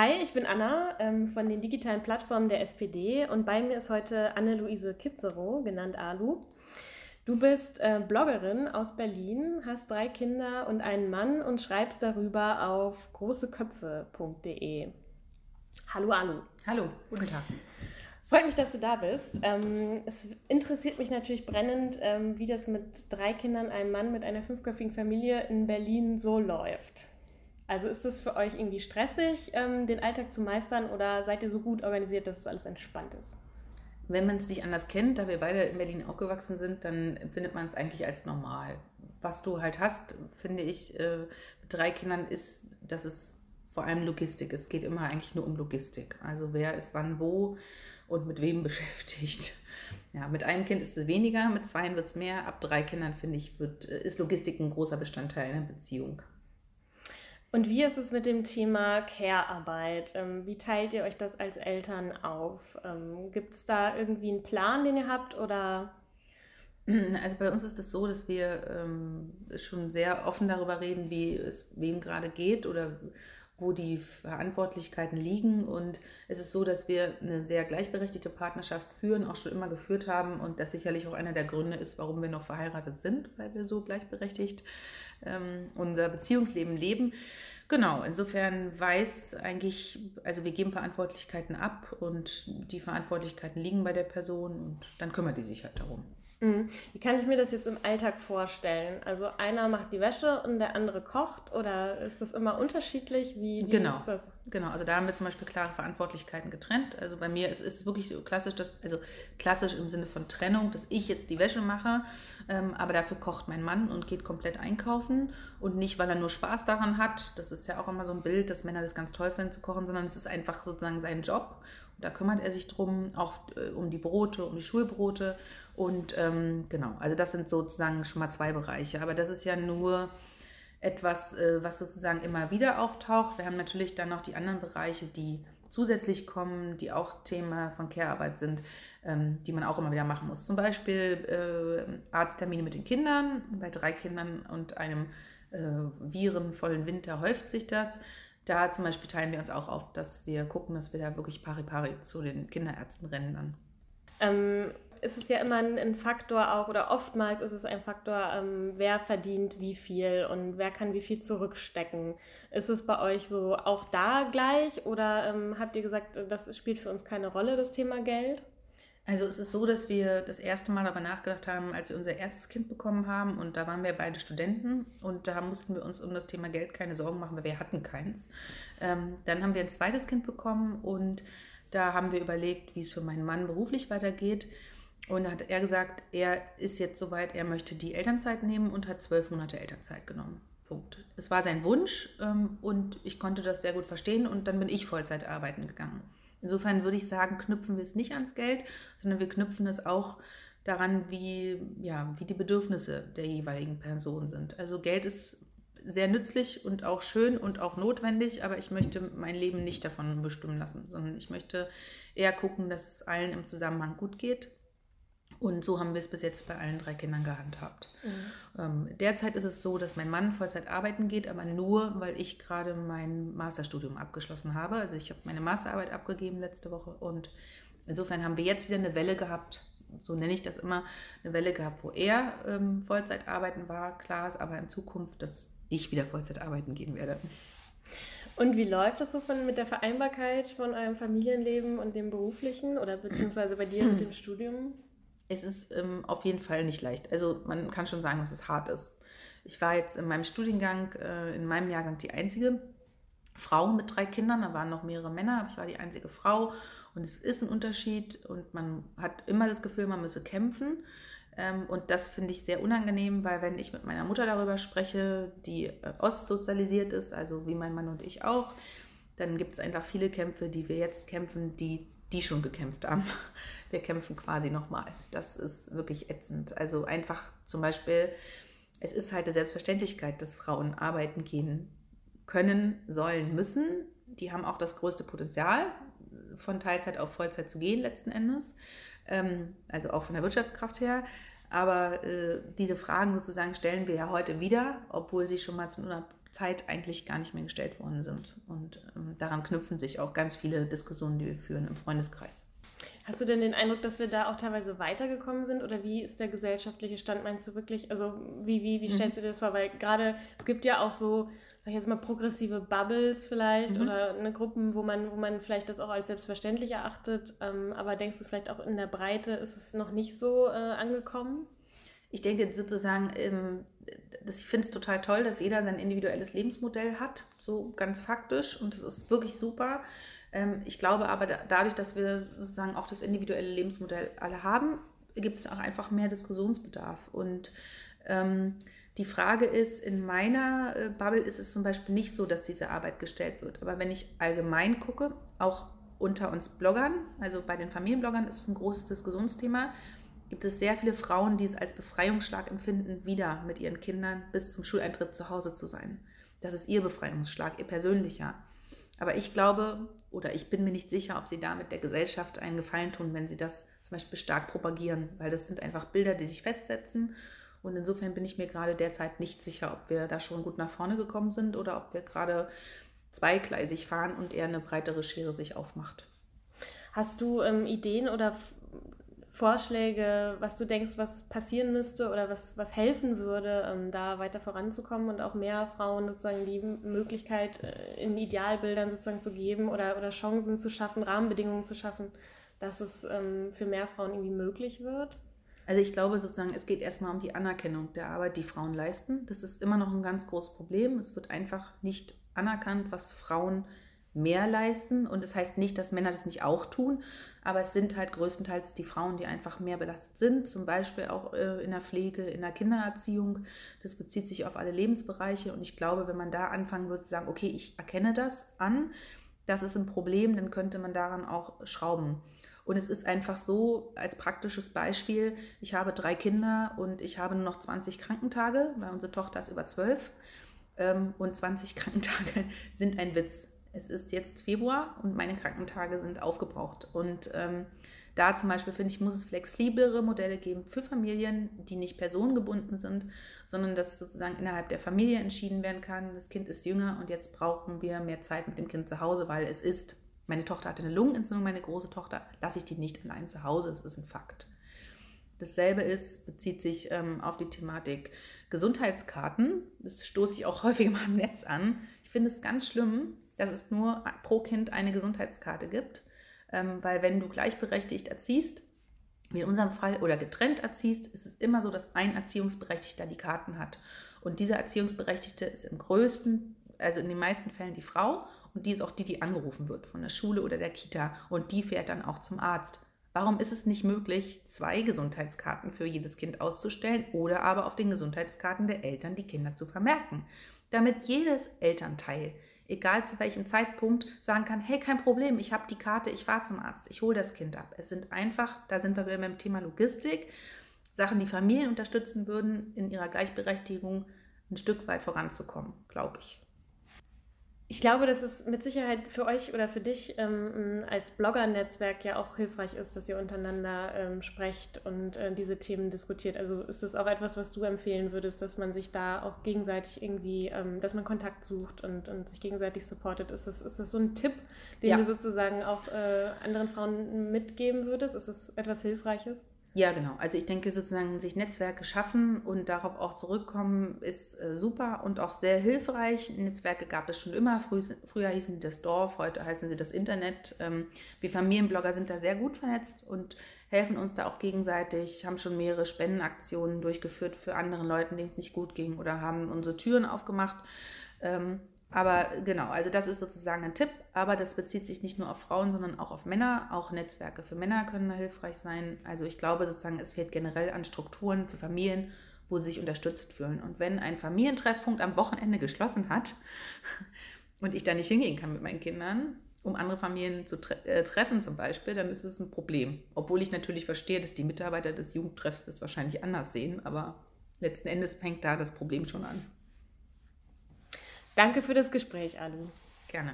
Hi, ich bin Anna ähm, von den digitalen Plattformen der SPD und bei mir ist heute Anne-Luise Kitzerow, genannt Alu. Du bist äh, Bloggerin aus Berlin, hast drei Kinder und einen Mann und schreibst darüber auf großeköpfe.de. Hallo Alu. Hallo, guten Tag. Freut mich, dass du da bist. Ähm, es interessiert mich natürlich brennend, ähm, wie das mit drei Kindern, einem Mann mit einer fünfköpfigen Familie in Berlin so läuft. Also ist es für euch irgendwie stressig, ähm, den Alltag zu meistern oder seid ihr so gut organisiert, dass es alles entspannt ist? Wenn man es nicht anders kennt, da wir beide in Berlin aufgewachsen sind, dann empfindet man es eigentlich als normal. Was du halt hast, finde ich, äh, mit drei Kindern ist, dass es vor allem Logistik. Es geht immer eigentlich nur um Logistik. Also wer ist wann wo und mit wem beschäftigt. Ja, mit einem Kind ist es weniger, mit zwei wird es mehr. Ab drei Kindern, finde ich, wird, ist Logistik ein großer Bestandteil einer Beziehung. Und wie ist es mit dem Thema Care-Arbeit? Ähm, wie teilt ihr euch das als Eltern auf? Ähm, Gibt es da irgendwie einen Plan, den ihr habt oder? Also bei uns ist es das so, dass wir ähm, schon sehr offen darüber reden, wie es wem gerade geht oder wo die Verantwortlichkeiten liegen. Und es ist so, dass wir eine sehr gleichberechtigte Partnerschaft führen, auch schon immer geführt haben. Und das sicherlich auch einer der Gründe ist, warum wir noch verheiratet sind, weil wir so gleichberechtigt ähm, unser Beziehungsleben leben. Genau, insofern weiß eigentlich, also wir geben Verantwortlichkeiten ab und die Verantwortlichkeiten liegen bei der Person und dann kümmert die sich halt darum. Mhm. Wie kann ich mir das jetzt im Alltag vorstellen? Also einer macht die Wäsche und der andere kocht oder ist das immer unterschiedlich? Wie, wie genau. ist das? Genau, also da haben wir zum Beispiel klare Verantwortlichkeiten getrennt. Also bei mir ist es wirklich so klassisch, dass, also klassisch im Sinne von Trennung, dass ich jetzt die Wäsche mache, ähm, aber dafür kocht mein Mann und geht komplett einkaufen und nicht, weil er nur Spaß daran hat. Das ist ja auch immer so ein Bild, dass Männer das ganz toll finden zu kochen, sondern es ist einfach sozusagen sein Job. Und da kümmert er sich drum, auch äh, um die Brote, um die Schulbrote und ähm, genau, also das sind sozusagen schon mal zwei Bereiche. Aber das ist ja nur etwas, äh, was sozusagen immer wieder auftaucht. Wir haben natürlich dann noch die anderen Bereiche, die zusätzlich kommen, die auch Thema von Care-Arbeit sind, ähm, die man auch immer wieder machen muss. Zum Beispiel äh, Arzttermine mit den Kindern. Bei drei Kindern und einem äh, virenvollen Winter häuft sich das. Da zum Beispiel teilen wir uns auch auf, dass wir gucken, dass wir da wirklich pari pari zu den Kinderärzten rennen dann. Ähm, ist es ja immer ein, Faktor auch, oder oftmals ist es ein Faktor, ähm, wer verdient wie viel und wer kann wie viel zurückstecken. Ist es bei euch so auch da gleich oder ähm, habt ihr gesagt, das spielt für uns keine Rolle, das Thema Geld? Also es ist so, dass wir das erste Mal darüber nachgedacht haben, als wir unser erstes Kind bekommen haben und da waren wir beide Studenten und da mussten wir uns um das Thema Geld keine Sorgen machen, weil wir hatten keins. Ähm, dann haben wir ein zweites Kind bekommen und da haben wir überlegt, wie es für meinen Mann beruflich weitergeht. Und da hat er gesagt, er ist jetzt soweit, er möchte die Elternzeit nehmen und hat zwölf Monate Elternzeit genommen. Punkt. Es war sein Wunsch ähm, und ich konnte das sehr gut verstehen und dann bin ich Vollzeit arbeiten gegangen. Insofern würde ich sagen, knüpfen wir es nicht ans Geld, sondern wir knüpfen es auch daran, wie, ja, wie die Bedürfnisse der jeweiligen Person sind. Also Geld ist sehr nützlich und auch schön und auch notwendig, aber ich möchte mein Leben nicht davon bestimmen lassen, sondern ich möchte eher gucken, dass es allen im Zusammenhang gut geht und so haben wir es bis jetzt bei allen drei Kindern gehandhabt. Mhm. Ähm, derzeit ist es so, dass mein Mann Vollzeit arbeiten geht, aber nur, weil ich gerade mein Masterstudium abgeschlossen habe. Also ich habe meine Masterarbeit abgegeben letzte Woche und insofern haben wir jetzt wieder eine Welle gehabt, so nenne ich das immer, eine Welle gehabt, wo er ähm, Vollzeit arbeiten war. Klar ist aber in Zukunft, dass ich wieder Vollzeit arbeiten gehen werde. Und wie läuft das so von, mit der Vereinbarkeit von eurem Familienleben und dem beruflichen oder beziehungsweise bei dir mit dem Studium? Es ist ähm, auf jeden Fall nicht leicht. Also man kann schon sagen, dass es hart ist. Ich war jetzt in meinem Studiengang, äh, in meinem Jahrgang die einzige Frau mit drei Kindern. Da waren noch mehrere Männer, aber ich war die einzige Frau. Und es ist ein Unterschied und man hat immer das Gefühl, man müsse kämpfen. Ähm, und das finde ich sehr unangenehm, weil wenn ich mit meiner Mutter darüber spreche, die äh, ostsozialisiert ist, also wie mein Mann und ich auch, dann gibt es einfach viele Kämpfe, die wir jetzt kämpfen, die die schon gekämpft haben. Wir kämpfen quasi nochmal. Das ist wirklich ätzend. Also einfach zum Beispiel, es ist halt eine Selbstverständlichkeit, dass Frauen arbeiten gehen können, sollen, müssen. Die haben auch das größte Potenzial, von Teilzeit auf Vollzeit zu gehen letzten Endes. Ähm, also auch von der Wirtschaftskraft her. Aber äh, diese Fragen sozusagen stellen wir ja heute wieder, obwohl sie schon mal zu Zeit eigentlich gar nicht mehr gestellt worden sind. Und ähm, daran knüpfen sich auch ganz viele Diskussionen, die wir führen im Freundeskreis. Hast du denn den Eindruck, dass wir da auch teilweise weitergekommen sind? Oder wie ist der gesellschaftliche Stand, meinst du wirklich? Also wie, wie, wie stellst mhm. du dir das vor? Weil gerade, es gibt ja auch so, sag ich jetzt mal, progressive Bubbles vielleicht mhm. oder eine Gruppen, wo man, wo man vielleicht das auch als selbstverständlich erachtet. Ähm, aber denkst du vielleicht auch in der Breite ist es noch nicht so äh, angekommen? Ich denke sozusagen, ähm, das, ich finde es total toll, dass jeder sein individuelles Lebensmodell hat, so ganz faktisch. Und das ist wirklich super. Ähm, ich glaube aber, dadurch, dass wir sozusagen auch das individuelle Lebensmodell alle haben, gibt es auch einfach mehr Diskussionsbedarf. Und ähm, die Frage ist, in meiner äh, Bubble ist es zum Beispiel nicht so, dass diese Arbeit gestellt wird. Aber wenn ich allgemein gucke, auch unter uns Bloggern, also bei den Familienbloggern ist es ein großes Diskussionsthema, gibt es sehr viele Frauen, die es als Befreiungsschlag empfinden, wieder mit ihren Kindern bis zum Schuleintritt zu Hause zu sein. Das ist ihr Befreiungsschlag, ihr persönlicher. Aber ich glaube, oder ich bin mir nicht sicher, ob sie damit der Gesellschaft einen Gefallen tun, wenn sie das zum Beispiel stark propagieren, weil das sind einfach Bilder, die sich festsetzen. Und insofern bin ich mir gerade derzeit nicht sicher, ob wir da schon gut nach vorne gekommen sind oder ob wir gerade zweigleisig fahren und eher eine breitere Schere sich aufmacht. Hast du ähm, Ideen oder Vorschläge, was du denkst, was passieren müsste oder was, was helfen würde, ähm, da weiter voranzukommen und auch mehr Frauen sozusagen die Möglichkeit äh, in Idealbildern sozusagen zu geben oder, oder Chancen zu schaffen, Rahmenbedingungen zu schaffen, dass es ähm, für mehr Frauen irgendwie möglich wird? Also ich glaube sozusagen, es geht erstmal um die Anerkennung der Arbeit, die Frauen leisten. Das ist immer noch ein ganz großes Problem. Es wird einfach nicht anerkannt, was Frauen leisten mehr leisten. Und das heißt nicht, dass Männer das nicht auch tun, aber es sind halt größtenteils die Frauen, die einfach mehr belastet sind, zum Beispiel auch äh, in der Pflege, in der Kindererziehung. Das bezieht sich auf alle Lebensbereiche. Und ich glaube, wenn man da anfangen würde zu sagen, okay, ich erkenne das an, das ist ein Problem, dann könnte man daran auch schrauben. Und es ist einfach so, als praktisches Beispiel, ich habe drei Kinder und ich habe nur noch 20 Krankentage, weil unsere Tochter ist über 12. Ähm, und 20 Krankentage sind ein Witz es ist jetzt Februar und meine Krankentage sind aufgebraucht. Und ähm, da zum Beispiel finde ich, muss es flexiblere Modelle geben für Familien, die nicht personengebunden sind, sondern dass sozusagen innerhalb der Familie entschieden werden kann, das Kind ist jünger und jetzt brauchen wir mehr Zeit mit dem Kind zu Hause, weil es ist, meine Tochter hatte eine Lungenentzündung, meine große Tochter, lasse ich die nicht allein zu Hause, das ist ein Fakt. Dasselbe ist, bezieht sich ähm, auf die Thematik Gesundheitskarten. Das stoße ich auch häufig mal im Netz an. Ich finde es ganz schlimm, dass es nur pro Kind eine Gesundheitskarte gibt. Ähm, weil wenn du gleichberechtigt erziehst, wie in unserem Fall, oder getrennt erziehst, ist es immer so, dass ein Erziehungsberechtigter die Karten hat. Und dieser Erziehungsberechtigte ist im größten, also in den meisten Fällen die Frau und die ist auch die, die angerufen wird von der Schule oder der Kita und die fährt dann auch zum Arzt. Warum ist es nicht möglich, zwei Gesundheitskarten für jedes Kind auszustellen oder aber auf den Gesundheitskarten der Eltern die Kinder zu vermerken, damit jedes Elternteil egal zu welchem Zeitpunkt, sagen kann, hey, kein Problem, ich habe die Karte, ich fahre zum Arzt, ich hole das Kind ab. Es sind einfach, da sind wir wieder beim Thema Logistik, Sachen, die Familien unterstützen würden, in ihrer Gleichberechtigung ein Stück weit voranzukommen, glaube ich. Ich glaube, dass es mit Sicherheit für euch oder für dich ähm, als Blogger-Netzwerk ja auch hilfreich ist, dass ihr untereinander ähm, sprecht und äh, diese Themen diskutiert. Also ist das auch etwas, was du empfehlen würdest, dass man sich da auch gegenseitig irgendwie, ähm, dass man Kontakt sucht und, und sich gegenseitig supportet? Ist das, ist das so ein Tipp, den ja. du sozusagen auch äh, anderen Frauen mitgeben würdest? Ist das etwas Hilfreiches? Ja, genau. Also ich denke sozusagen, sich Netzwerke schaffen und darauf auch zurückkommen, ist äh, super und auch sehr hilfreich. Netzwerke gab es schon immer. Früh, früher hießen sie das Dorf, heute heißen sie das Internet. Ähm, wir Familienblogger sind da sehr gut vernetzt und helfen uns da auch gegenseitig, haben schon mehrere Spendenaktionen durchgeführt für andere Leute, denen es nicht gut ging oder haben unsere Türen aufgemacht. Ähm, aber genau, also das ist sozusagen ein Tipp, aber das bezieht sich nicht nur auf Frauen, sondern auch auf Männer. Auch Netzwerke für Männer können da hilfreich sein. Also ich glaube sozusagen, es fehlt generell an Strukturen für Familien, wo sie sich unterstützt fühlen. Und wenn ein Familientreffpunkt am Wochenende geschlossen hat und ich da nicht hingehen kann mit meinen Kindern, um andere Familien zu tre äh, treffen zum Beispiel, dann ist es ein Problem. Obwohl ich natürlich verstehe, dass die Mitarbeiter des Jugendtreffs das wahrscheinlich anders sehen, aber letzten Endes fängt da das Problem schon an. Danke für das Gespräch, Alu. Gerne.